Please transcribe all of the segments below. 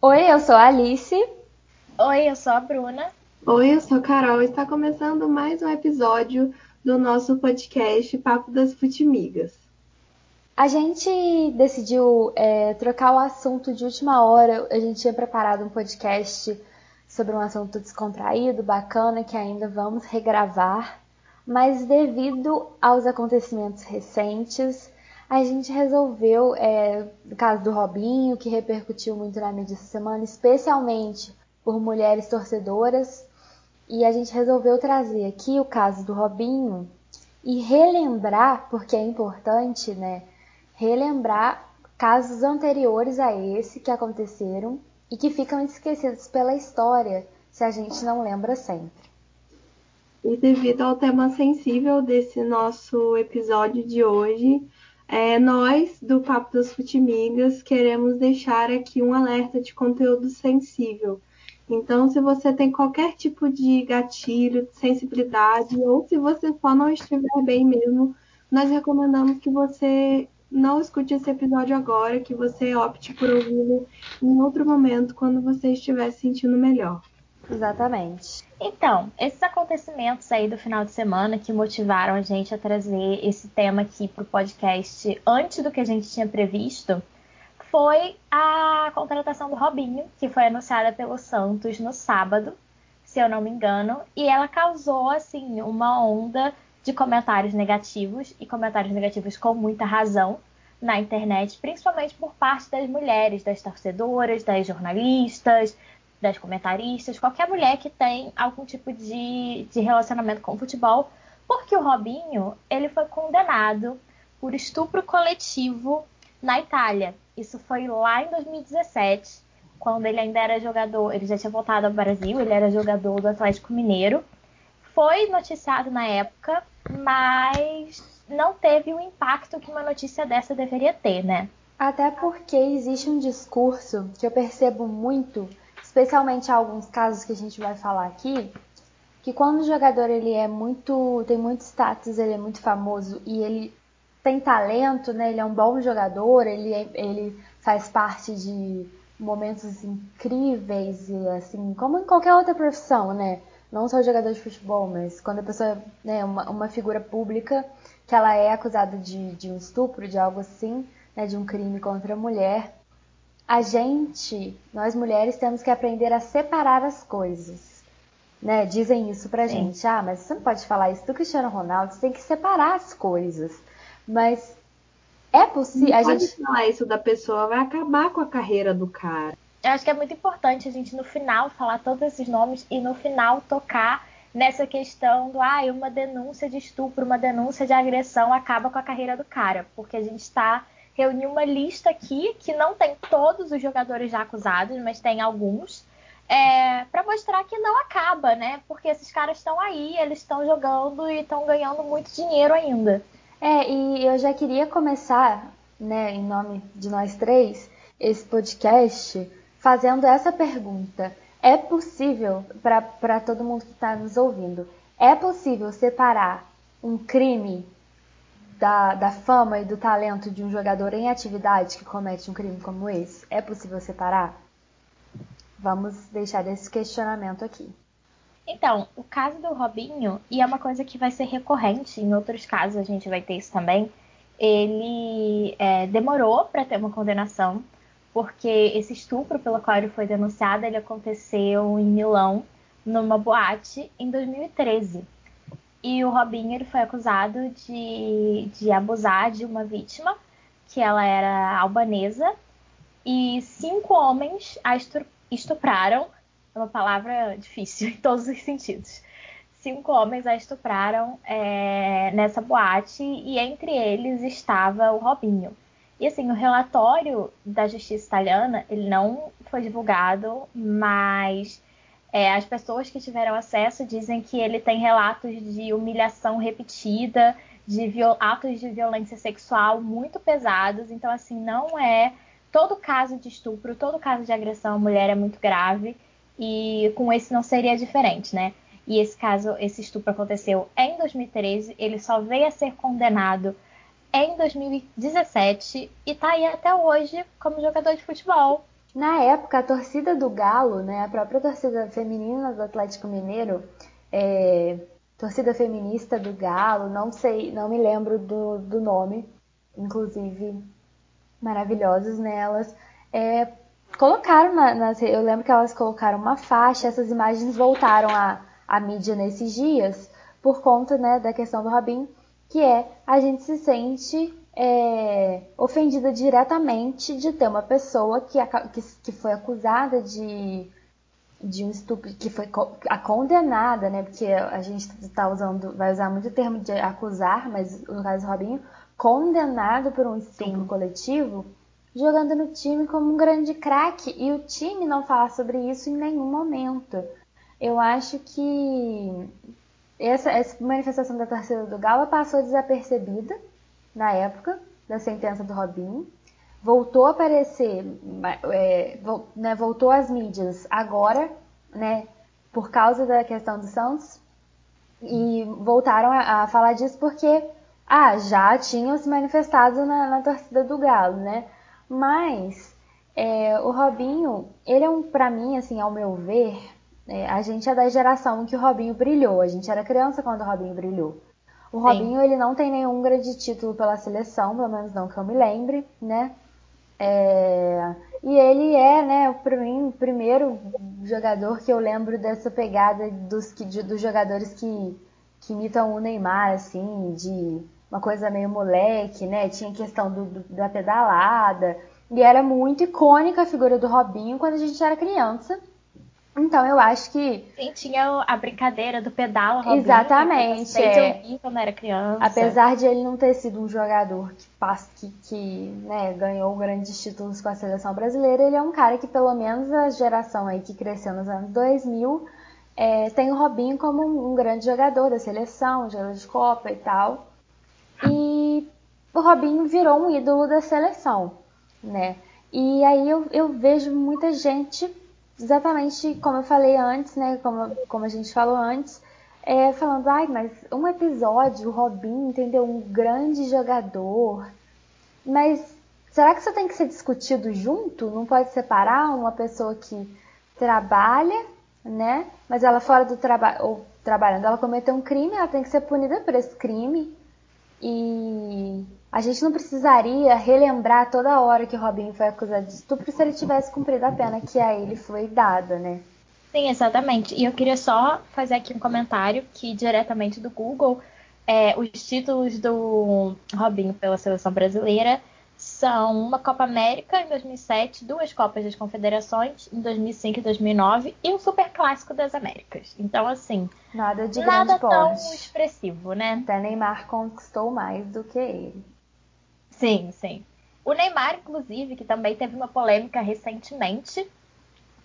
Oi, eu sou a Alice. Oi, eu sou a Bruna. Oi, eu sou a Carol. Está começando mais um episódio do nosso podcast Papo das Futimigas. A gente decidiu é, trocar o assunto de última hora. A gente tinha preparado um podcast sobre um assunto descontraído, bacana, que ainda vamos regravar. Mas devido aos acontecimentos recentes, a gente resolveu, é, no caso do Robinho, que repercutiu muito na mídia essa semana, especialmente por mulheres torcedoras, e a gente resolveu trazer aqui o caso do Robinho e relembrar, porque é importante, né? Relembrar casos anteriores a esse que aconteceram e que ficam esquecidos pela história se a gente não lembra sempre. E devido ao tema sensível desse nosso episódio de hoje, é, nós, do Papo das Futimigas, queremos deixar aqui um alerta de conteúdo sensível. Então, se você tem qualquer tipo de gatilho, de sensibilidade, ou se você só não estiver bem mesmo, nós recomendamos que você não escute esse episódio agora, que você opte por ouvi-lo em outro momento, quando você estiver se sentindo melhor. Exatamente. Então, esses acontecimentos aí do final de semana que motivaram a gente a trazer esse tema aqui para o podcast antes do que a gente tinha previsto foi a contratação do Robinho, que foi anunciada pelo Santos no sábado, se eu não me engano, e ela causou assim uma onda de comentários negativos e comentários negativos com muita razão na internet, principalmente por parte das mulheres, das torcedoras, das jornalistas, das comentaristas, qualquer mulher que tem algum tipo de, de relacionamento com o futebol, porque o Robinho ele foi condenado por estupro coletivo na Itália. Isso foi lá em 2017, quando ele ainda era jogador, ele já tinha voltado ao Brasil, ele era jogador do Atlético Mineiro. Foi noticiado na época, mas não teve o impacto que uma notícia dessa deveria ter, né? Até porque existe um discurso que eu percebo muito especialmente alguns casos que a gente vai falar aqui, que quando o jogador ele é muito, tem muito status, ele é muito famoso e ele tem talento, né? Ele é um bom jogador, ele, é, ele faz parte de momentos incríveis e assim, como em qualquer outra profissão, né? Não só jogador de futebol, mas quando a pessoa é né, uma, uma figura pública que ela é acusada de, de um estupro, de algo assim, né, de um crime contra a mulher, a gente, nós mulheres, temos que aprender a separar as coisas. Né? Dizem isso pra Sim. gente. Ah, mas você não pode falar isso do Cristiano Ronaldo, você tem que separar as coisas. Mas é possível. A gente falar isso da pessoa, vai acabar com a carreira do cara. Eu acho que é muito importante a gente no final falar todos esses nomes e no final tocar nessa questão do ah, uma denúncia de estupro, uma denúncia de agressão acaba com a carreira do cara, porque a gente está reuni uma lista aqui que não tem todos os jogadores já acusados, mas tem alguns. É, para mostrar que não acaba, né? Porque esses caras estão aí, eles estão jogando e estão ganhando muito dinheiro ainda. É, e eu já queria começar, né, em nome de nós três, esse podcast fazendo essa pergunta. É possível, para todo mundo que está nos ouvindo, é possível separar um crime da, da fama e do talento de um jogador em atividade que comete um crime como esse? É possível separar? Vamos deixar esse questionamento aqui. Então, o caso do Robinho, e é uma coisa que vai ser recorrente, em outros casos a gente vai ter isso também, ele é, demorou para ter uma condenação, porque esse estupro pelo qual ele foi denunciado, ele aconteceu em Milão, numa boate, em 2013. E o Robinho ele foi acusado de, de abusar de uma vítima, que ela era albanesa, e cinco homens a estupraram. É uma palavra difícil em todos os sentidos. Cinco homens a estupraram é, nessa boate e entre eles estava o Robinho. E assim, o relatório da justiça italiana, ele não foi divulgado, mas é, as pessoas que tiveram acesso dizem que ele tem relatos de humilhação repetida, de atos de violência sexual muito pesados. Então, assim, não é todo caso de estupro, todo caso de agressão à mulher é muito grave. E com esse não seria diferente, né? E esse caso, esse estupro aconteceu em 2013, ele só veio a ser condenado em 2017 e tá aí até hoje como jogador de futebol Na época, a torcida do Galo, né, a própria torcida feminina do Atlético Mineiro, é, torcida feminista do Galo, não sei, não me lembro do, do nome, inclusive maravilhosas nelas, é, colocaram na, nas, eu lembro que elas colocaram uma faixa, essas imagens voltaram à, à mídia nesses dias por conta né, da questão do Robin, que é a gente se sente é, ofendida diretamente de ter uma pessoa que, que, que foi acusada de, de um estupro, que foi a condenada, né? Porque a gente está usando, vai usar muito o termo de acusar, mas no caso do Robinho, condenado por um estupro Sim. coletivo, jogando no time como um grande craque e o time não falar sobre isso em nenhum momento. Eu acho que essa, essa manifestação da torcida do Galo passou desapercebida na época da sentença do Robinho. Voltou a aparecer, é, né, voltou às mídias agora, né, por causa da questão do Santos, e voltaram a, a falar disso porque ah, já tinham se manifestado na, na torcida do Galo, né? Mas é, o Robinho, ele é um, para mim, assim, ao meu ver, é, a gente é da geração que o Robinho brilhou. A gente era criança quando o Robinho brilhou. O Robinho, Sim. ele não tem nenhum grande título pela seleção, pelo menos não que eu me lembre, né? É... E ele é, né, para mim, o primeiro jogador que eu lembro dessa pegada dos, de, dos jogadores que, que imitam o Neymar, assim, de uma coisa meio moleque, né? Tinha questão do, do, da pedalada. E era muito icônica a figura do Robinho quando a gente era criança. Então eu acho que. Sim, tinha a brincadeira do pedal, Robinho, Exatamente. Que é. quando era criança. Apesar de ele não ter sido um jogador que, que, que né, ganhou grandes títulos com a seleção brasileira, ele é um cara que, pelo menos a geração aí que cresceu nos anos 2000, é, tem o Robinho como um, um grande jogador da seleção, jogador de Copa e tal. E o Robinho virou um ídolo da seleção, né? E aí eu, eu vejo muita gente exatamente como eu falei antes, né? Como, como a gente falou antes, é, falando, ai, mas um episódio, o Robin, entendeu? Um grande jogador. Mas será que isso tem que ser discutido junto? Não pode separar uma pessoa que trabalha, né? Mas ela fora do trabalho, ou trabalhando, ela cometeu um crime, ela tem que ser punida por esse crime. E a gente não precisaria relembrar toda hora que o Robinho foi acusado de estupro se ele tivesse cumprido a pena que a ele foi dada, né? Sim, exatamente. E eu queria só fazer aqui um comentário que diretamente do Google, é, os títulos do Robinho pela seleção brasileira são uma Copa América em 2007, duas Copas das Confederações em 2005 e 2009 e um Super Clássico das Américas. Então, assim, nada de nada grande tão expressivo, né? Até Neymar conquistou mais do que ele. Sim, sim. O Neymar, inclusive, que também teve uma polêmica recentemente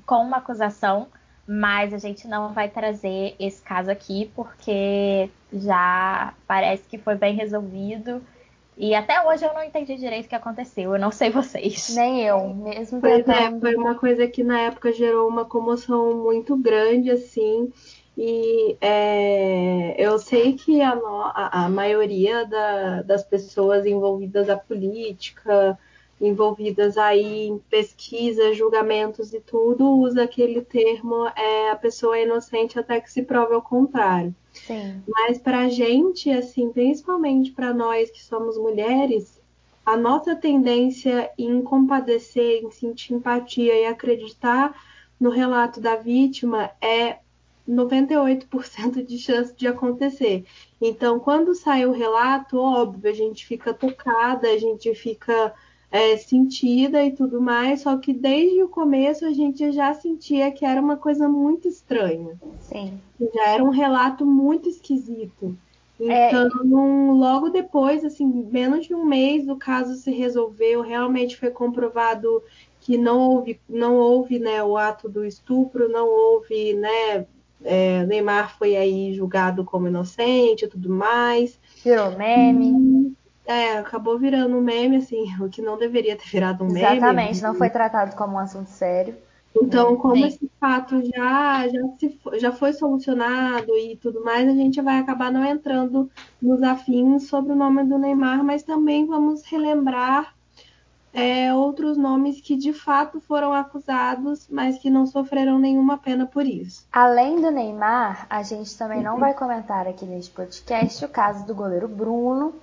com uma acusação, mas a gente não vai trazer esse caso aqui porque já parece que foi bem resolvido e até hoje eu não entendi direito o que aconteceu, eu não sei vocês. Nem eu, mesmo pois é, foi uma coisa que na época gerou uma comoção muito grande, assim. E é, eu sei que a, a, a maioria da, das pessoas envolvidas na política, envolvidas aí em pesquisa, julgamentos e tudo, usa aquele termo é, a pessoa é inocente até que se prove ao contrário. Sim. Mas para a gente, assim, principalmente para nós que somos mulheres, a nossa tendência em compadecer, em sentir empatia e acreditar no relato da vítima é 98% de chance de acontecer. Então, quando sai o relato, óbvio, a gente fica tocada, a gente fica é, sentida e tudo mais, só que desde o começo a gente já sentia que era uma coisa muito estranha. Sim. Já era um relato muito esquisito. É, então, é... logo depois, assim, menos de um mês o caso se resolveu, realmente foi comprovado que não houve, não houve né, o ato do estupro, não houve, né, é, Neymar foi aí julgado como inocente e tudo mais. Virou meme. É, acabou virando um meme, assim, o que não deveria ter virado um Exatamente, meme. Exatamente, não foi tratado como um assunto sério. Então, como Sim. esse fato já, já, se, já foi solucionado e tudo mais, a gente vai acabar não entrando nos afins sobre o nome do Neymar, mas também vamos relembrar é, outros nomes que de fato foram acusados, mas que não sofreram nenhuma pena por isso. Além do Neymar, a gente também não vai comentar aqui neste podcast o caso do goleiro Bruno,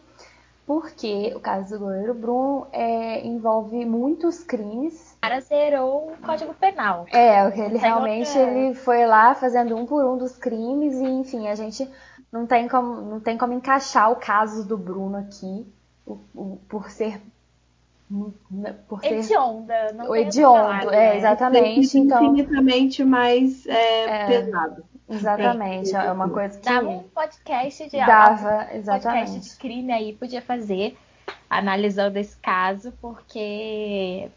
porque o caso do goleiro Bruno é, envolve muitos crimes. O cara zerou o Código Penal. É, ele realmente ele foi lá fazendo um por um dos crimes e, enfim, a gente não tem como, não tem como encaixar o caso do Bruno aqui, o, o, por ser por ser hedionda, não o hediondo, é, exatamente. Então, infinitamente mais é, é, pesado. Exatamente, é uma coisa que dava um podcast de dava, exatamente. podcast de crime aí podia fazer analisando esse caso, porque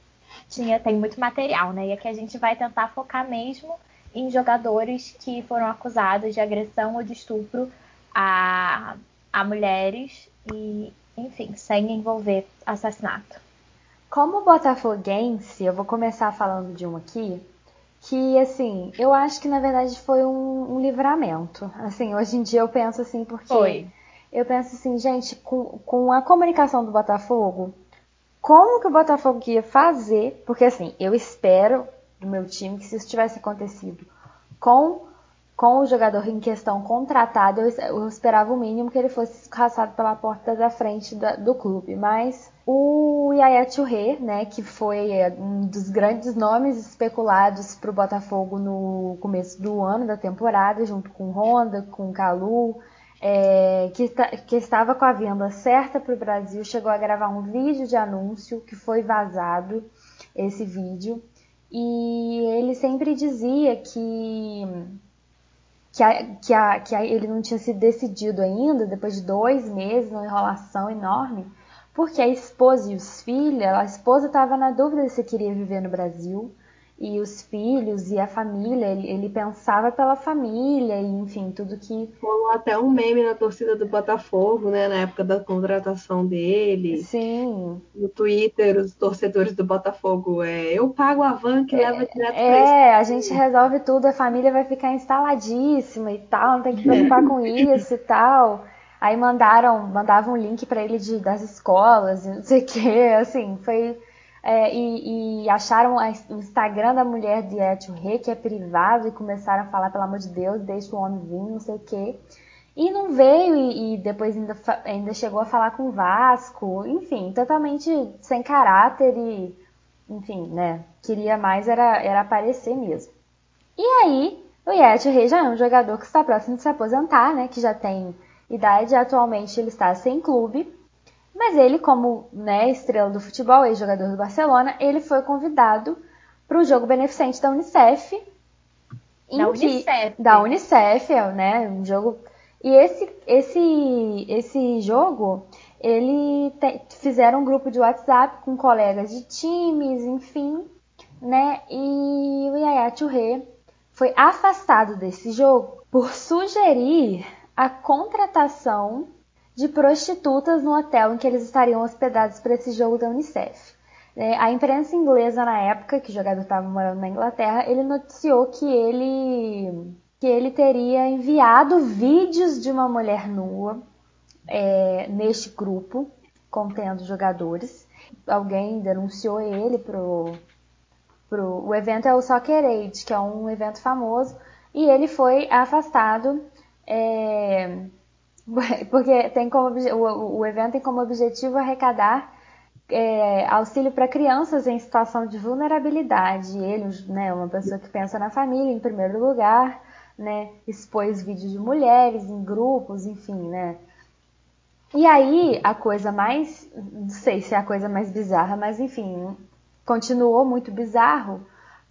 tinha tem muito material, né? E aqui a gente vai tentar focar mesmo em jogadores que foram acusados de agressão ou de estupro a, a mulheres e, enfim, sem envolver assassinato. Como botafoguense, eu vou começar falando de um aqui, que assim, eu acho que na verdade foi um, um livramento. Assim, hoje em dia eu penso assim, porque foi. eu penso assim, gente, com, com a comunicação do Botafogo, como que o Botafogo ia fazer? Porque assim, eu espero do meu time que se isso tivesse acontecido com com o jogador em questão contratado, eu, esperava o mínimo que ele fosse caçado pela porta da frente da, do clube. Mas o Yaya Touré, né, que foi é, um dos grandes nomes especulados para o Botafogo no começo do ano, da temporada, junto com Honda, com Calu, é, que, que, estava com a venda certa para o Brasil, chegou a gravar um vídeo de anúncio que foi vazado, esse vídeo. E ele sempre dizia que que, a, que, a, que a, ele não tinha se decidido ainda, depois de dois meses, uma enrolação enorme, porque a esposa e os filhos, a esposa estava na dúvida se queria viver no Brasil, e os filhos e a família, ele, ele, pensava pela família e enfim, tudo que. Rolou até um meme na torcida do Botafogo, né, na época da contratação dele. Sim. No Twitter, os torcedores do Botafogo, é, eu pago a van que é, leva direto é, pra É, a gente resolve tudo, a família vai ficar instaladíssima e tal, não tem que preocupar com isso e tal. Aí mandaram, mandavam um link para ele de, das escolas, não sei o que, assim, foi é, e, e, acharam a, o Instagram da mulher de Etio Rei, que é privado, e começaram a falar, pelo amor de Deus, deixa o homem vir, não sei o quê. E não veio, e, e depois ainda, ainda chegou a falar com o Vasco, enfim, totalmente sem caráter e, enfim, né, queria mais era, era aparecer mesmo. E aí, o Yeti Rei já é um jogador que está próximo de se aposentar, né, que já tem idade, atualmente ele está sem clube, mas ele, como né, estrela do futebol, ex-jogador do Barcelona, ele foi convidado para o jogo beneficente da Unicef. Da Unicef. Da Unicef, é, né? Um jogo. E esse, esse, esse jogo, ele te, fizeram um grupo de WhatsApp com colegas de times, enfim, né? E o Yaya Touré foi afastado desse jogo por sugerir a contratação de prostitutas no hotel em que eles estariam hospedados para esse jogo da Unicef. É, a imprensa inglesa na época, que o jogador estava morando na Inglaterra, ele noticiou que ele que ele teria enviado vídeos de uma mulher nua é, neste grupo contendo jogadores. Alguém denunciou ele pro, pro o evento é o Soccer Aid, que é um evento famoso, e ele foi afastado é, porque tem como, o, evento tem como objetivo arrecadar é, auxílio para crianças em situação de vulnerabilidade. Ele, né, uma pessoa que pensa na família em primeiro lugar, né, expôs vídeos de mulheres em grupos, enfim, né. E aí a coisa mais, não sei se é a coisa mais bizarra, mas enfim, continuou muito bizarro,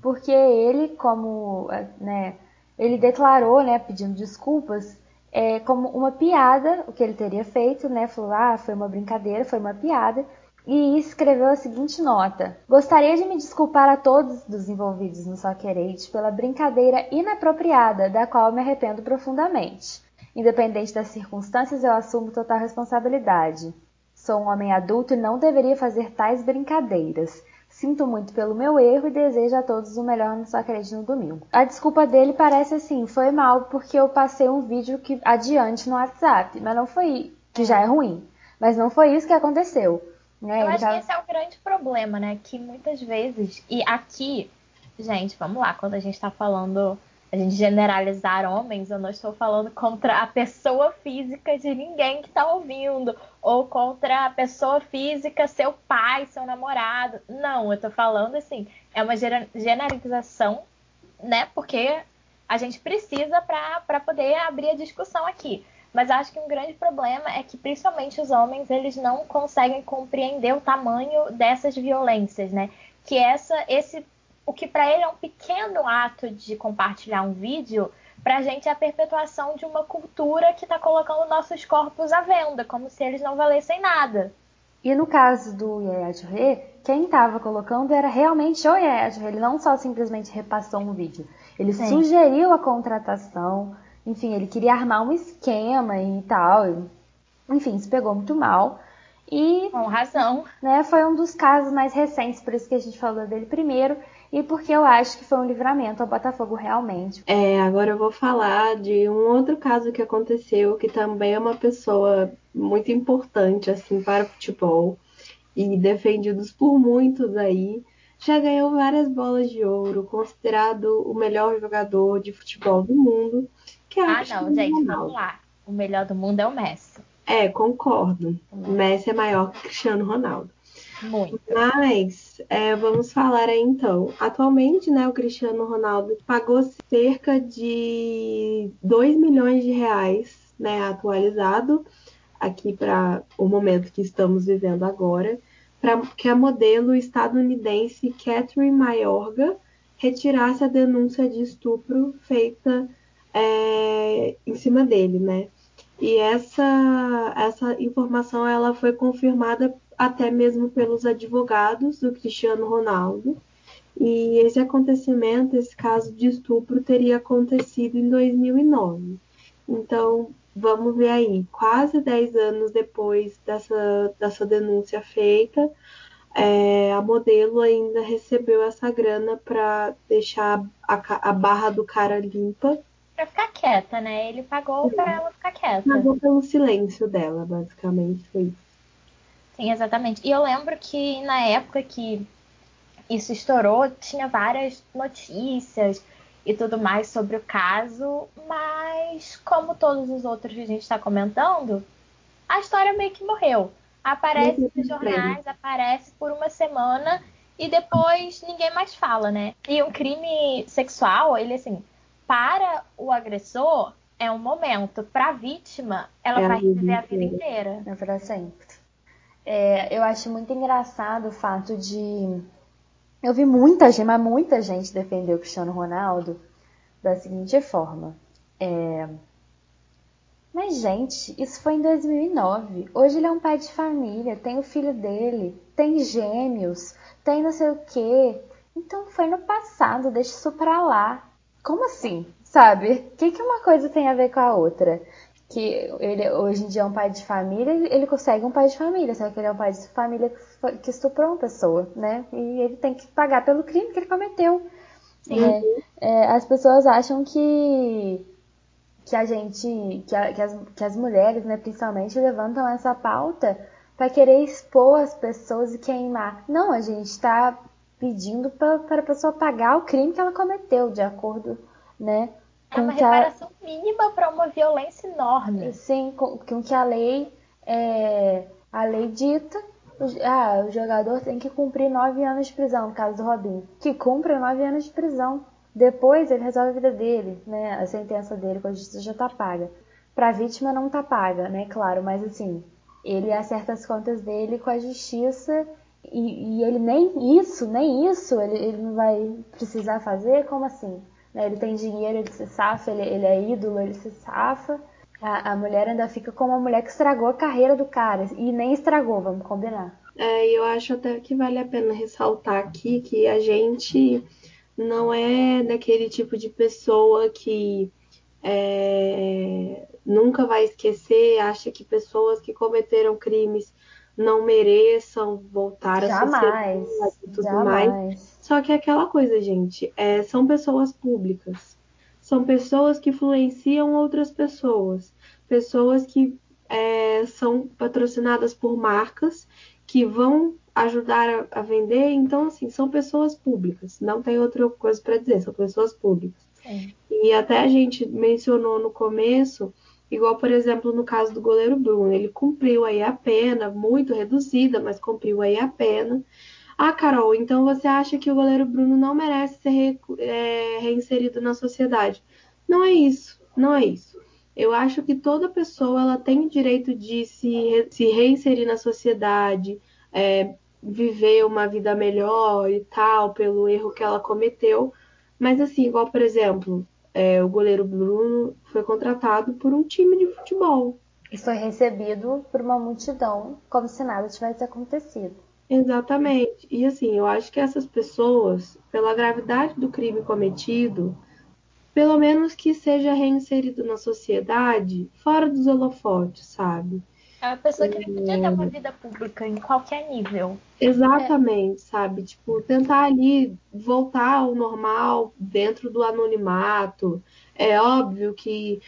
porque ele, como, né, ele declarou, né, pedindo desculpas é, como uma piada o que ele teria feito, né? Falou, ah, foi uma brincadeira, foi uma piada. E escreveu a seguinte nota: Gostaria de me desculpar a todos dos envolvidos no Soccer Aid pela brincadeira inapropriada, da qual me arrependo profundamente. Independente das circunstâncias, eu assumo total responsabilidade. Sou um homem adulto e não deveria fazer tais brincadeiras. Sinto muito pelo meu erro e desejo a todos o melhor no Sacred no domingo. A desculpa dele parece assim, foi mal porque eu passei um vídeo que adiante no WhatsApp, mas não foi que já é ruim, mas não foi isso que aconteceu. Né? Eu acho tá... que esse é o grande problema, né? Que muitas vezes, e aqui, gente, vamos lá, quando a gente tá falando, a gente generalizar homens, eu não estou falando contra a pessoa física de ninguém que tá ouvindo, ou contra a pessoa física, seu pai, seu namorado. Não, eu tô falando assim, é uma generalização, né? Porque a gente precisa para poder abrir a discussão aqui. Mas acho que um grande problema é que principalmente os homens eles não conseguem compreender o tamanho dessas violências, né? Que essa, esse, o que para ele é um pequeno ato de compartilhar um vídeo, para a gente é a perpetuação de uma cultura que está colocando nossos corpos à venda, como se eles não valessem nada. E no caso do Yaya Touré, quem estava colocando era realmente o Yaya Touré. Ele não só simplesmente repassou um vídeo. Ele Sim. sugeriu a contratação, enfim, ele queria armar um esquema e tal. Enfim, se pegou muito mal. E. Com razão. Né, foi um dos casos mais recentes, por isso que a gente falou dele primeiro. E porque eu acho que foi um livramento ao Botafogo realmente. É, agora eu vou falar de um outro caso que aconteceu, que também é uma pessoa muito importante, assim, para o futebol. E defendidos por muitos aí já ganhou várias bolas de ouro, considerado o melhor jogador de futebol do mundo. Que é ah, não, gente, Ronaldo. vamos lá. O melhor do mundo é o Messi. É, concordo. O Messi é maior que o Cristiano Ronaldo. Muito. Mas é, vamos falar aí então. Atualmente, né, o Cristiano Ronaldo pagou cerca de 2 milhões de reais, né, atualizado aqui para o momento que estamos vivendo agora, para que a modelo estadunidense Catherine Mayorga retirasse a denúncia de estupro feita é, em cima dele, né? E essa, essa informação ela foi confirmada até mesmo pelos advogados do Cristiano Ronaldo. E esse acontecimento, esse caso de estupro, teria acontecido em 2009. Então, vamos ver aí, quase 10 anos depois dessa, dessa denúncia feita, é, a modelo ainda recebeu essa grana para deixar a, a, barra do cara limpa. Pra ficar quieta, né? Ele pagou pra ela ficar quieta. Pagou pelo silêncio dela, basicamente, foi isso. Sim, exatamente. E eu lembro que na época que isso estourou, tinha várias notícias e tudo mais sobre o caso, mas como todos os outros que a gente está comentando, a história meio que morreu. Aparece nos jornais, aparece por uma semana e depois ninguém mais fala, né? E um crime sexual, ele assim, para o agressor é um momento, para a vítima, ela é vai viver a vida inteira. É para sempre. É, eu acho muito engraçado o fato de eu vi muita gente, mas muita gente defender o Cristiano Ronaldo da seguinte forma. É... Mas, gente, isso foi em 2009. Hoje ele é um pai de família, tem o filho dele, tem gêmeos, tem não sei o quê. Então foi no passado, deixa isso pra lá. Como assim? Sabe? O que, que uma coisa tem a ver com a outra? Que ele hoje em dia é um pai de família, ele consegue um pai de família, só que ele é um pai de família que estuprou uma pessoa, né? E ele tem que pagar pelo crime que ele cometeu. É, é, as pessoas acham que que a gente, que, a, que, as, que as mulheres, né, principalmente, levantam essa pauta para querer expor as pessoas e queimar. Não, a gente está pedindo para a pessoa pagar o crime que ela cometeu, de acordo, né, é uma reparação a... mínima para uma violência enorme. Sim, com, com que a lei, é, a lei dita. Ah, o jogador tem que cumprir nove anos de prisão, no caso do Robinho. Que cumpra nove anos de prisão. Depois ele resolve a vida dele, né? A sentença dele com a justiça já tá paga. Pra vítima não tá paga, né? Claro, mas assim, ele acerta as contas dele com a justiça e, e ele nem isso, nem isso ele, ele não vai precisar fazer? Como assim? Né? Ele tem dinheiro, ele se safa, ele, ele é ídolo, ele se safa. A, a, mulher ainda fica como uma mulher que estragou a carreira do cara. E nem estragou, vamos combinar. É, eu acho até que vale a pena ressaltar aqui que a gente não é daquele tipo de pessoa que é, nunca vai esquecer, acha que pessoas que cometeram crimes não mereçam voltar jamais, a sociedade e tudo jamais. mais. Só que é aquela coisa, gente, é, são pessoas públicas. São pessoas que influenciam outras pessoas. Pessoas que é, são patrocinadas por marcas que vão ajudar a, vender. Então, assim, são pessoas públicas. Não tem outra coisa para dizer, são pessoas públicas. Sim. E até a gente mencionou no começo, igual, por exemplo, no caso do goleiro Bruno, ele cumpriu aí a pena, muito reduzida, mas cumpriu aí a pena. Ah, Carol, então você acha que o goleiro Bruno não merece ser re, é, reinserido na sociedade? Não é isso, não é isso. Eu acho que toda pessoa ela tem direito de se, se reinserir na sociedade, é, viver uma vida melhor e tal, pelo erro que ela cometeu. Mas assim, igual, por exemplo, é, o goleiro Bruno foi contratado por um time de futebol. E foi recebido por uma multidão, como se nada tivesse acontecido. Exatamente. E assim, eu acho que essas pessoas, pela gravidade do crime cometido, pelo menos que seja reinserido na sociedade, fora dos holofotes, sabe? É uma pessoa que podia ter uma vida pública em qualquer nível. Exatamente, é. sabe? Tipo, tentar ali voltar ao normal dentro do anonimato. É óbvio que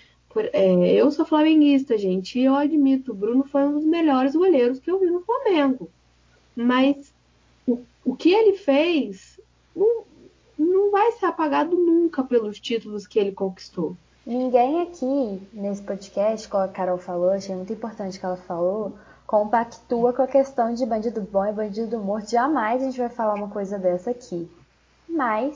é, eu sou flamenguista, gente, e eu admito, o Bruno foi um dos melhores goleiros que eu vi no Flamengo. Mas o, o que ele fez não, não vai ser apagado nunca pelos títulos que ele conquistou. Ninguém aqui nesse podcast, como a Carol falou, achei muito importante que ela falou, compactua com a questão de bandido bom e bandido morto. Jamais a gente vai falar uma coisa dessa aqui. Mas,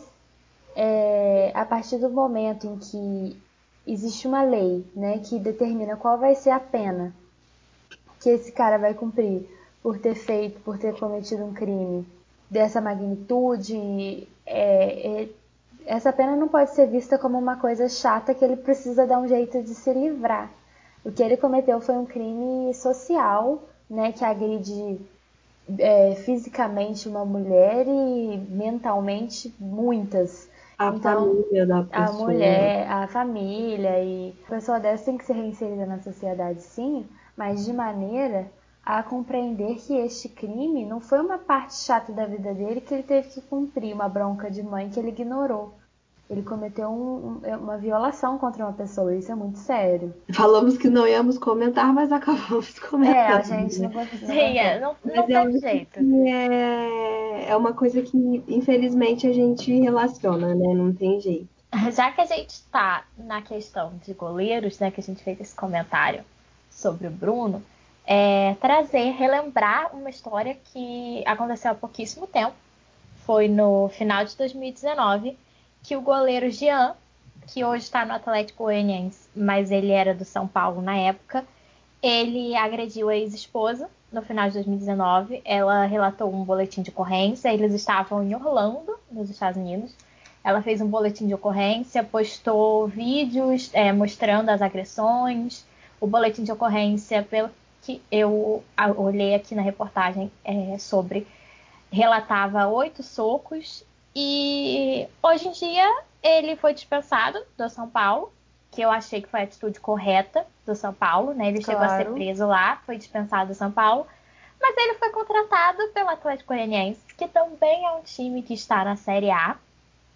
é, a partir do momento em que existe uma lei né, que determina qual vai ser a pena que esse cara vai cumprir por ter feito, por ter cometido um crime dessa magnitude, é, é, essa pena não pode ser vista como uma coisa chata que ele precisa dar um jeito de se livrar. O que ele cometeu foi um crime social, né, que agride é, fisicamente uma mulher e mentalmente muitas. A então, família da pessoa. A mulher, a família e a pessoa dessa tem que ser reinserida na sociedade, sim, mas de maneira a compreender que este crime não foi uma parte chata da vida dele que ele teve que cumprir, uma bronca de mãe que ele ignorou. Ele cometeu um, um, uma violação contra uma pessoa, isso é muito sério. Falamos que não íamos comentar, mas acabamos comentando. É, a gente não conseguiu. Sim, é, não, não tem é jeito. É, é uma coisa que, infelizmente, a gente relaciona, né? Não tem jeito. Já que a gente está na questão de goleiros, né, que a gente fez esse comentário sobre o Bruno, é, trazer, relembrar uma história que aconteceu há pouquíssimo tempo. Foi no final de 2019 que o goleiro Jean, que hoje está no Atlético Goianiense, mas ele era do São Paulo na época, ele agrediu a ex-esposa no final de 2019. Ela relatou um boletim de ocorrência. Eles estavam em Orlando, nos Estados Unidos. Ela fez um boletim de ocorrência, postou vídeos é, mostrando as agressões. O boletim de ocorrência, pelo que eu olhei aqui na reportagem é, sobre, relatava oito socos e hoje em dia ele foi dispensado do São Paulo, que eu achei que foi a atitude correta do São Paulo, né? Ele claro. chegou a ser preso lá, foi dispensado do São Paulo, mas ele foi contratado pelo Atlético Goianiense, que também é um time que está na Série A,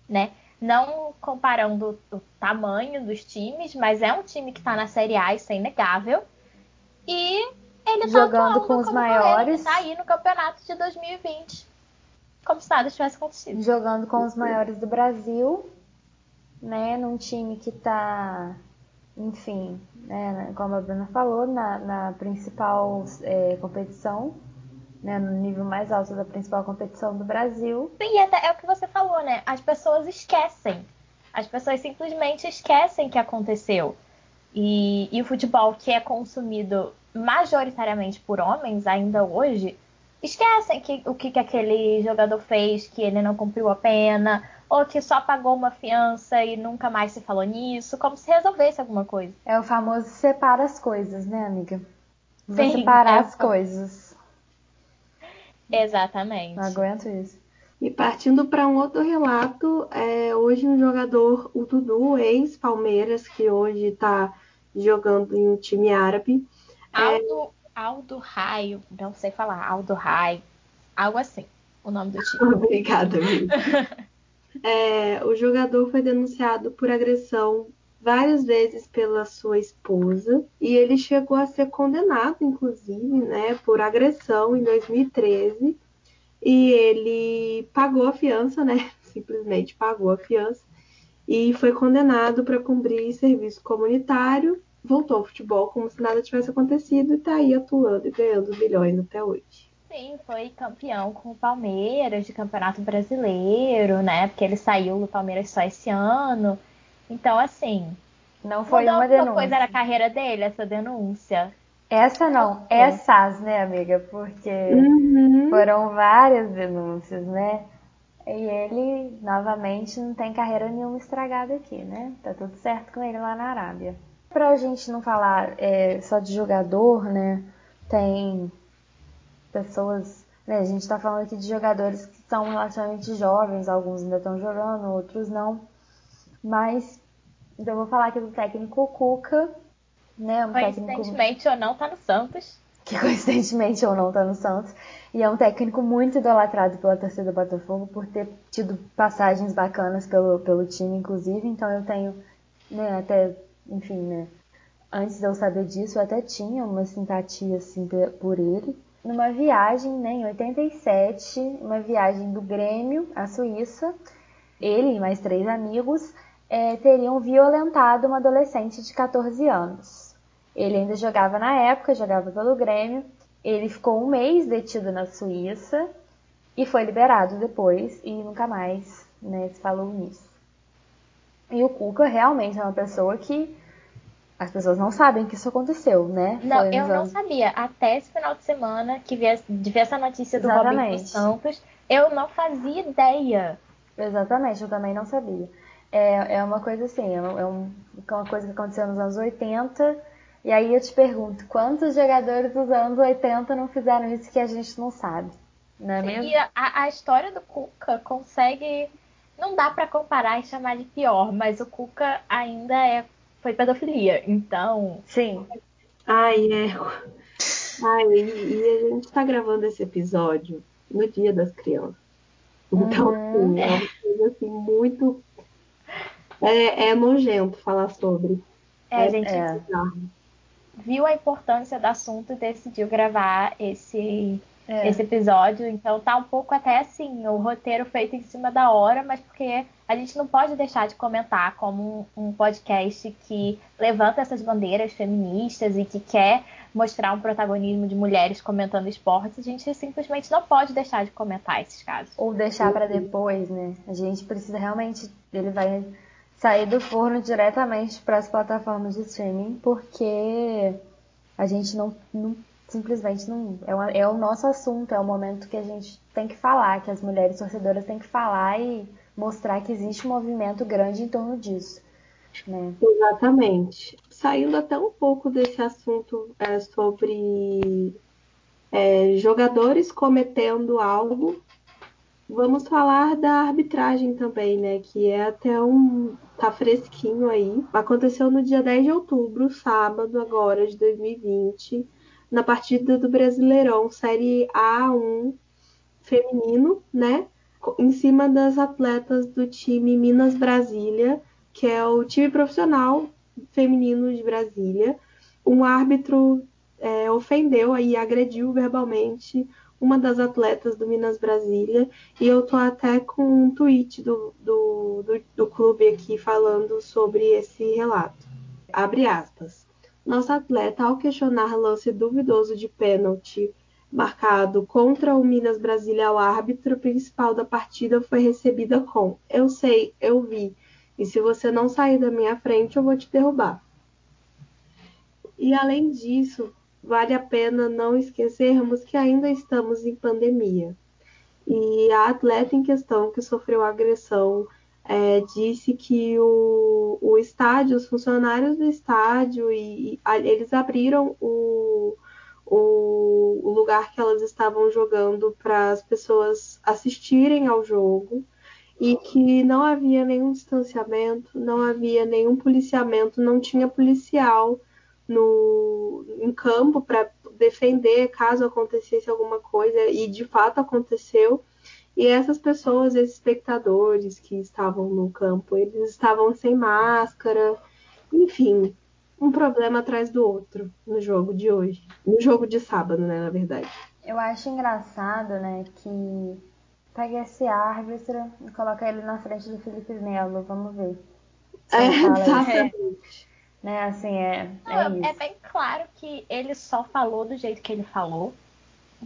né? Não comparando o tamanho dos times, mas é um time que está na Série A, isso é inegável. E ele tá jogando com os maiores. Ele tá aí no campeonato de 2020. Como se nada tivesse acontecido. Jogando com os maiores do Brasil, né? Num time que tá, enfim, né, como a Bruna falou, na, na principal é, competição. Né, no nível mais alto da principal competição do Brasil. Sim, até é o que você falou, né? As pessoas esquecem. As pessoas simplesmente esquecem que aconteceu. E, e o futebol que é consumido majoritariamente por homens ainda hoje, esquecem que, o que, que aquele jogador fez, que ele não cumpriu a pena, ou que só pagou uma fiança e nunca mais se falou nisso, como se resolvesse alguma coisa. É o famoso separa as coisas, né, amiga? Vou Sim, separar é as coisas. Exatamente. Não aguento isso. E partindo para um outro relato, é, hoje um jogador, o Dudu, ex-Palmeiras, que hoje está jogando em um time árabe, Aldo, Aldo Raio, não sei falar, Aldo Raio, algo assim, o nome do time. Obrigada, amiga. é, o jogador foi denunciado por agressão várias vezes pela sua esposa e ele chegou a ser condenado, inclusive, né, por agressão em 2013 e ele pagou a fiança, né, simplesmente pagou a fiança e foi condenado para cumprir serviço comunitário, voltou ao futebol como se nada tivesse acontecido e está aí atuando e ganhando milhões até hoje. Sim, foi campeão com o Palmeiras de Campeonato Brasileiro, né? Porque ele saiu do Palmeiras só esse ano. Então, assim. Não foi uma denúncia. coisa na carreira dele, essa denúncia. Essa não, essas, né, amiga? Porque uhum. foram várias denúncias, né? E ele, novamente, não tem carreira nenhuma estragada aqui, né? Tá tudo certo com ele lá na Arábia. Pra gente não falar é, só de jogador, né? Tem pessoas. Né, a gente tá falando aqui de jogadores que são relativamente jovens, alguns ainda estão jogando, outros não. Mas então eu vou falar aqui do técnico Cuca, né? Um coincidentemente técnico... ou não tá no Santos. Que coincidentemente ou não tá no Santos. E é um técnico muito idolatrado pela torcida do Botafogo por ter tido passagens bacanas pelo, pelo time, inclusive. Então eu tenho, né, até, enfim, né? Antes de eu saber disso, eu até tinha uma simpatia, assim, por ele. Numa viagem, né, em 87, uma viagem do Grêmio à Suíça, ele e mais três amigos é, teriam violentado uma adolescente de 14 anos. Ele ainda jogava na época, jogava pelo Grêmio. Ele ficou um mês detido na Suíça e foi liberado depois e nunca mais né, se falou nisso. E o Cuca realmente é uma pessoa que as pessoas não sabem que isso aconteceu, né? Não, eu não sabia. Até esse final de semana que vi, vi essa notícia do Exatamente. Robin Santos, eu não fazia ideia. Exatamente, eu também não sabia. É, é uma coisa assim, é, é, um, é uma coisa que aconteceu nos anos 80. E aí eu te pergunto, quantos jogadores dos anos 80 não fizeram isso que a gente não sabe? Não é mesmo? E a, a história do Cuca consegue. Não dá para comparar e chamar de pior, mas o Cuca ainda é foi pedofilia, então. Sim. Ai, é. Ai, e, e a gente tá gravando esse episódio no Dia das Crianças. Então, uhum. assim, é uma coisa assim, muito é, é nojento falar sobre. É, a é, gente é. viu a importância do assunto e decidiu gravar esse, é. esse episódio. Então tá um pouco até assim, o roteiro feito em cima da hora, mas porque a gente não pode deixar de comentar como um, um podcast que levanta essas bandeiras feministas e que quer mostrar um protagonismo de mulheres comentando esportes, a gente simplesmente não pode deixar de comentar esses casos. Ou deixar para depois, né? A gente precisa realmente. Ele vai sair do forno diretamente para as plataformas de streaming, porque a gente não, não simplesmente não. É, uma, é, o nosso assunto, é o momento que a gente tem que falar, que as mulheres torcedoras têm que falar e mostrar que existe um movimento grande em torno disso. Né? Exatamente. Saindo até um pouco desse assunto é, sobre é, jogadores cometendo algo Vamos falar da arbitragem também, né? Que é até um. tá fresquinho aí. Aconteceu no dia 10 de outubro, sábado, agora, de 2020, na partida do Brasileirão, Série A1 feminino, né? Em cima das atletas do time Minas Brasília, que é o time profissional feminino de Brasília. Um árbitro é, ofendeu e agrediu verbalmente uma das atletas do Minas Brasília, e eu tô até com um tweet do, do, do, do clube aqui falando sobre esse relato. Abre aspas. Nossa atleta, ao questionar lance duvidoso de pênalti marcado contra o Minas Brasília, o árbitro principal da partida foi recebida com: Eu sei, eu vi, e se você não sair da minha frente, eu vou te derrubar. E além disso, vale a pena não esquecermos que ainda estamos em pandemia. E a atleta em questão que sofreu agressão é, disse que o, o estádio, os funcionários do estádio, e, e a, eles abriram o, o, lugar que elas estavam jogando para as pessoas assistirem ao jogo e que não havia nenhum distanciamento, não havia nenhum policiamento, não tinha policial no, em campo para defender caso acontecesse alguma coisa, e de fato aconteceu. E essas pessoas, esses espectadores que estavam no campo, eles estavam sem máscara Enfim, um problema atrás do outro no jogo de hoje. No jogo de sábado, né, na verdade. Eu acho engraçado, né, que pega esse árbitro e coloca ele na frente do Felipe Melo, vamos ver. É, exatamente. Né, assim, é, é, Não, é bem claro que ele só falou do jeito que ele falou,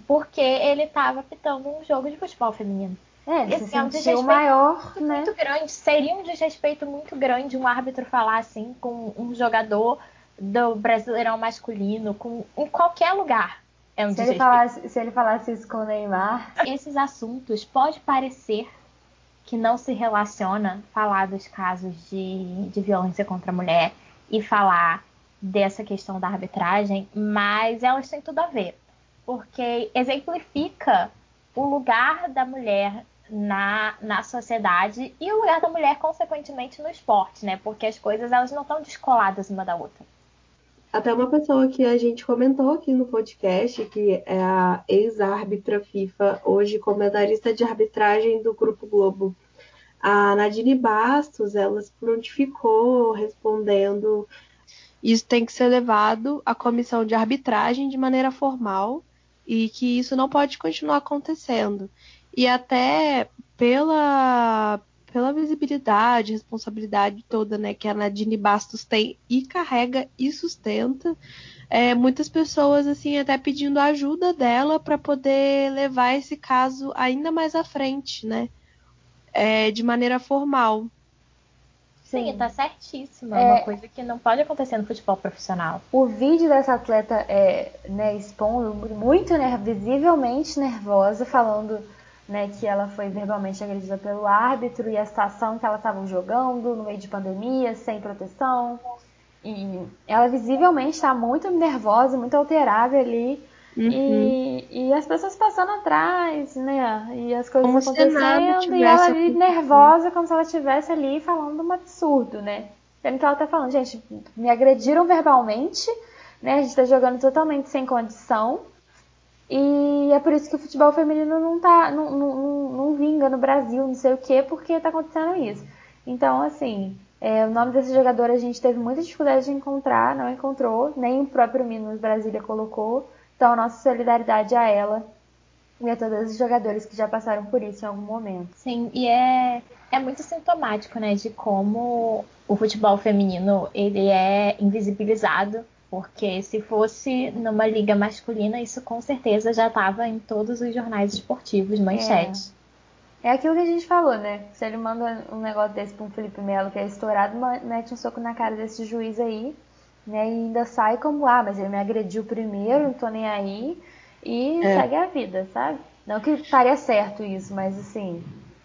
porque ele estava pitando um jogo de futebol feminino. É, Esse se é um desrespeito maior, né? muito grande. Seria um desrespeito muito grande um árbitro falar assim com um jogador do Brasileirão masculino, com em qualquer lugar. É um Se ele, desrespeito. falasse, se ele falasse isso com o Neymar, Esses assuntos pode parecer que não se relaciona falar dos casos de, de violência contra a mulher e falar dessa questão da arbitragem, mas elas têm tudo a ver, porque exemplifica o lugar da mulher na, na sociedade e o lugar da mulher, consequentemente, no esporte, né? Porque as coisas elas não estão descoladas uma da outra. Até uma pessoa que a gente comentou aqui no podcast, que é a ex-árbitra FIFA, hoje comentarista de arbitragem do Grupo Globo, a Nadine Bastos, ela se prontificou respondendo. Isso tem que ser levado à comissão de arbitragem de maneira formal e que isso não pode continuar acontecendo. E até pela, pela visibilidade, responsabilidade toda né, que a Nadine Bastos tem e carrega e sustenta, é, muitas pessoas assim até pedindo ajuda dela para poder levar esse caso ainda mais à frente, né? É, de maneira formal. Sim, tá certíssima. É É. uma coisa que não pode acontecer no futebol profissional. o vídeo dessa atleta é, né, expondo muito né, visivelmente nervosa, falando né, que ela foi verbalmente agredida pelo árbitro e a situação que ela estava jogando no meio de pandemia, sem proteção. E ela visivelmente está muito nervosa, muito alterada ali. Uhum. E, e as pessoas passando atrás, né? E as coisas Como acontecendo, e ela ali nervosa, como se ela estivesse ali falando um absurdo, né? Sendo que ela tá falando, gente, me agrediram verbalmente, né? A gente tá jogando totalmente sem condição. E é por isso que o futebol feminino não tá. não, não, não, não vinga no Brasil, não sei o quê, porque tá acontecendo isso. Então, assim, é, o nome dessa jogadora a gente teve muita dificuldade de encontrar, não encontrou, nem o próprio Minas Brasília colocou. Então, nossa solidariedade a ela e a todos os jogadores que já passaram por isso em algum momento. Sim, e é, é muito sintomático, né, de como o futebol feminino ele é invisibilizado, porque se fosse numa liga masculina, isso com certeza já estava em todos os jornais esportivos, manchetes. É aquilo que a gente falou, né? Se ele manda um negócio desse pra um Felipe Melo que é estourado, mete um soco na cara desse juiz aí, né? E ainda sai como, ah, mas ele me agrediu primeiro, não tô nem aí. E É. segue a vida, sabe? Não que estaria certo isso, mas assim.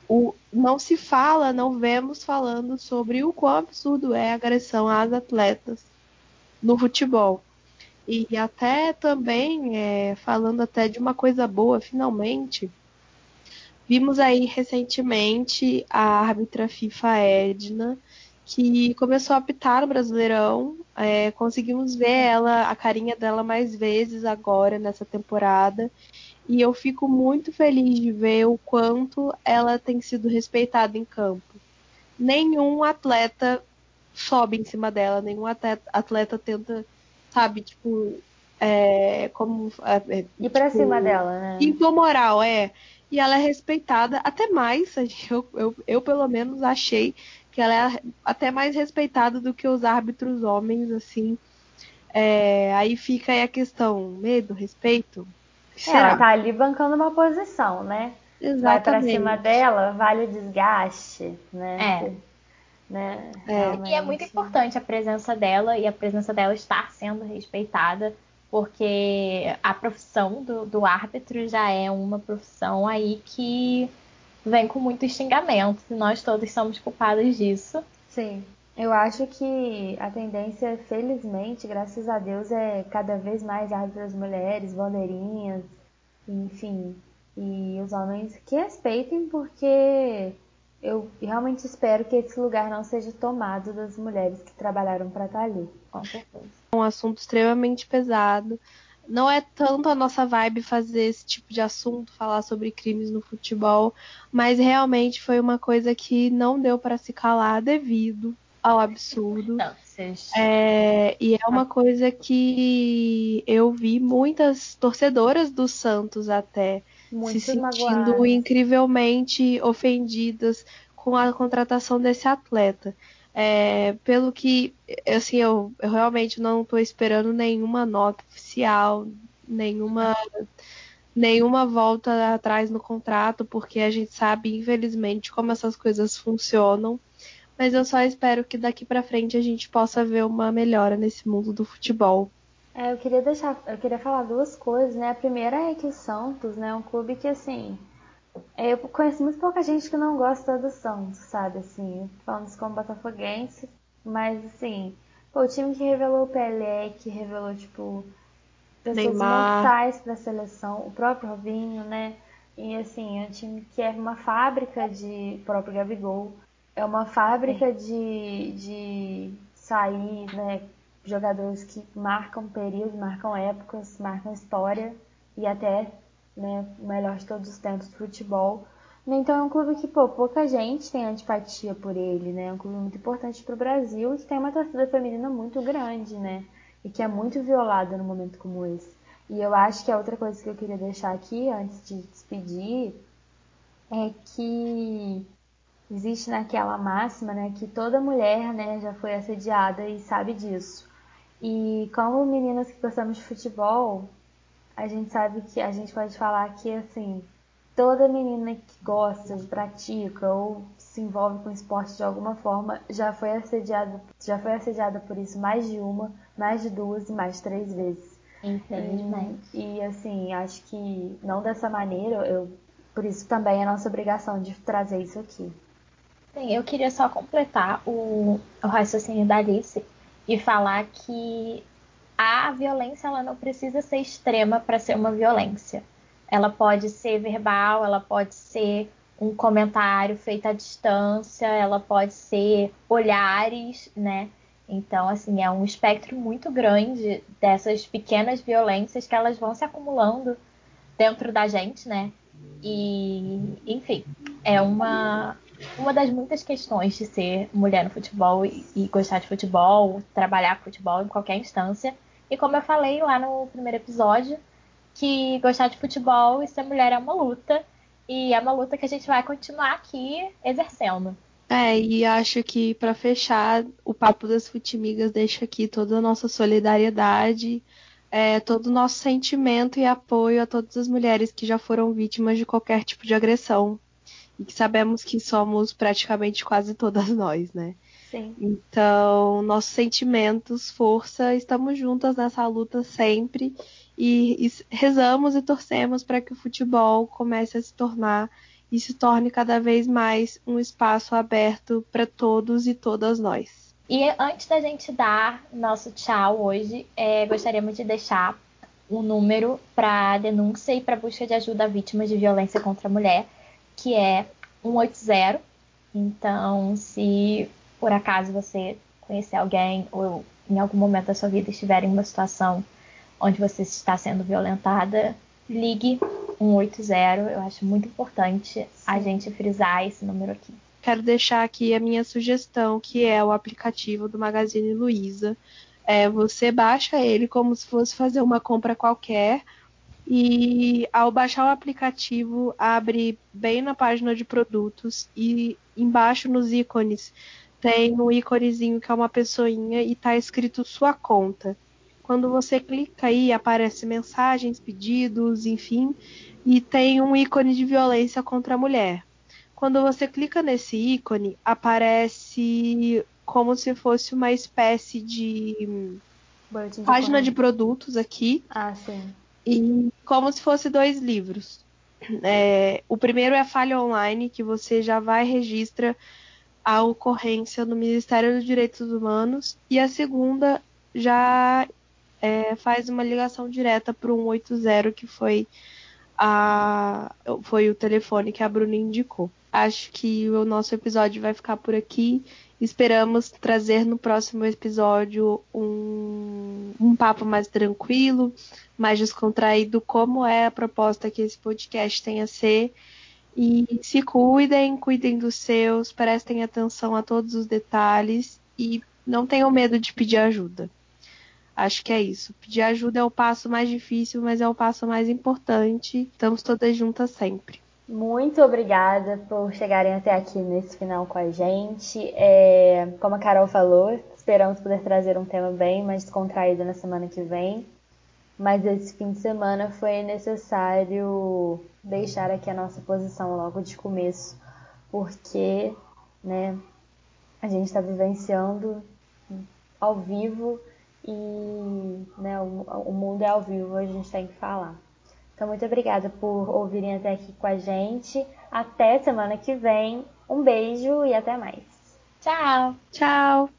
O, não se fala, não vemos falando sobre o quão absurdo é a agressão às atletas no futebol. E até também, é, falando até de uma coisa boa, finalmente, vimos aí recentemente a árbitra FIFA Edna, que começou a apitar no Brasileirão. É, conseguimos ver ela, a carinha dela mais vezes agora nessa temporada. E eu fico muito feliz de ver o quanto ela tem sido respeitada em campo. Nenhum atleta sobe em cima dela, nenhum atleta, atleta tenta, sabe, tipo, é, como. É, Ir pra tipo, cima dela, né? Impor moral, é. E ela é respeitada até mais, eu, eu, eu pelo menos achei que ela é até mais respeitada do que os árbitros homens, assim. É, aí fica aí a questão, medo, respeito? Ela tá ali bancando uma posição, né? Vai pra Exatamente. cima dela, vale o desgaste, né? É. Né? É. E é muito importante a presença dela e a presença dela estar sendo respeitada, porque a profissão do, do árbitro já é uma profissão aí que vem com muitos xingamentos e nós todos somos culpados disso. Sim, eu acho que a tendência, felizmente, graças a Deus, é cada vez mais árbitras mulheres, bandeirinhas, enfim, e os homens que respeitem, porque eu realmente espero que esse lugar não seja tomado das mulheres que trabalharam para estar ali. Com certeza. um assunto extremamente pesado. Não é tanto a nossa vibe fazer esse tipo de assunto, falar sobre crimes no futebol, mas realmente foi uma coisa que não deu para se calar devido ao absurdo. Não, violências. É, e é uma coisa que eu vi muitas torcedoras do Santos até Muito se sentindo magoadas. incrivelmente ofendidas com a contratação desse atleta. É, pelo que, assim, eu, eu realmente não estou esperando nenhuma nota oficial, nenhuma, nenhuma volta atrás no contrato, porque a gente sabe, infelizmente, como essas coisas funcionam. Mas eu só espero que daqui para frente a gente possa ver uma melhora nesse mundo do futebol. É, eu queria deixar, eu queria falar duas coisas, né? A primeira é que o Santos, né, é um clube que assim, eu conheço muito pouca gente que não gosta do Santos, sabe? Assim, falando isso como botafoguense. Mas, assim, pô, o time que revelou o Pelé, que revelou, tipo, pessoas Neymar. mortais pra seleção, o próprio Robinho, né? E, assim, é um time que é uma fábrica de. O próprio Gabigol. É uma fábrica de, de sair, né? Jogadores que marcam períodos, marcam épocas, marcam história e até né, o melhor de todos os tempos do futebol. Então é um clube que, pô, pouca gente tem antipatia por ele, né? É um clube muito importante para o Brasil e que tem uma torcida feminina muito grande, né? E que é muito violada num momento como esse. E eu acho que a outra coisa que eu queria deixar aqui, antes de despedir, é que existe naquela máxima, né, que toda mulher, né, já foi assediada e sabe disso. E como meninas que gostamos de futebol, a gente sabe que a gente pode falar que assim, toda menina que gosta, pratica ou se envolve com esporte de alguma forma já foi assediada, já foi assediada por isso mais de uma, mais de duas e mais de três vezes. Infelizmente. E, e assim, acho que não dessa maneira, eu por isso também é nossa obrigação de trazer isso aqui. Sim, eu queria só completar o, o raciocínio da Alice e falar que a violência ela não precisa ser extrema para ser uma violência. Ela pode ser verbal, ela pode ser um comentário feito à distância, ela pode ser olhares, né? Então, assim, é um espectro muito grande dessas pequenas violências que elas vão se acumulando dentro da gente, né? E, enfim, é uma, uma das muitas questões de ser mulher no futebol e, e gostar de futebol, trabalhar com futebol em qualquer instância, e como eu falei lá no primeiro episódio, que gostar de futebol e ser mulher é uma luta. E é uma luta que a gente vai continuar aqui exercendo. É, e acho que para fechar, o Papo das Futimigas deixa aqui toda a nossa solidariedade, é, todo o nosso sentimento e apoio a todas as mulheres que já foram vítimas de qualquer tipo de agressão. E que sabemos que somos praticamente quase todas nós, né? Sim. Então, nossos sentimentos, força, estamos juntas nessa luta sempre e, e rezamos e torcemos para que o futebol comece a se tornar e se torne cada vez mais um espaço aberto para todos e todas nós. E antes da gente dar nosso tchau hoje, é, gostaríamos de deixar um número para denúncia e para busca de ajuda a vítimas de violência contra a mulher, que é 180. Então, se por acaso você conhecer alguém ou em algum momento da sua vida estiver em uma situação onde você está sendo violentada, ligue 180. Eu acho muito importante a gente frisar esse número aqui. Quero deixar aqui a minha sugestão, que é o aplicativo do Magazine Luiza. É, você baixa ele como se fosse fazer uma compra qualquer. E ao baixar o aplicativo, abre bem na página de produtos e embaixo nos ícones tem um íconezinho que é uma pessoinha e tá escrito sua conta. Quando você clica aí, aparece mensagens, pedidos, enfim, e tem um ícone de violência contra a mulher. Quando você clica nesse ícone, aparece como se fosse uma espécie de, de página de produtos aqui. Ah, sim. E como se fosse dois livros. É, o primeiro é a falha online, que você já vai registra a ocorrência no Ministério dos Direitos Humanos e a segunda já é, faz uma ligação direta para o 180, que foi, a, foi o telefone que a Bruna indicou. Acho que o nosso episódio vai ficar por aqui. Esperamos trazer no próximo episódio um, um papo mais tranquilo, mais descontraído, como é a proposta que esse podcast tem a ser. E se cuidem, cuidem dos seus, prestem atenção a todos os detalhes e não tenham medo de pedir ajuda. Acho que é isso. Pedir ajuda é o passo mais difícil, mas é o passo mais importante. Estamos todas juntas sempre. Muito obrigada por chegarem até aqui nesse final com a gente. É, como a Carol falou, esperamos poder trazer um tema bem mais descontraído na semana que vem. Mas esse fim de semana foi necessário deixar aqui a nossa posição logo de começo, porque né, a gente está vivenciando ao vivo e né, o, o mundo é ao vivo, a gente tem que falar. Então, muito obrigada por ouvirem até aqui com a gente. Até semana que vem. Um beijo e até mais. Tchau. Tchau.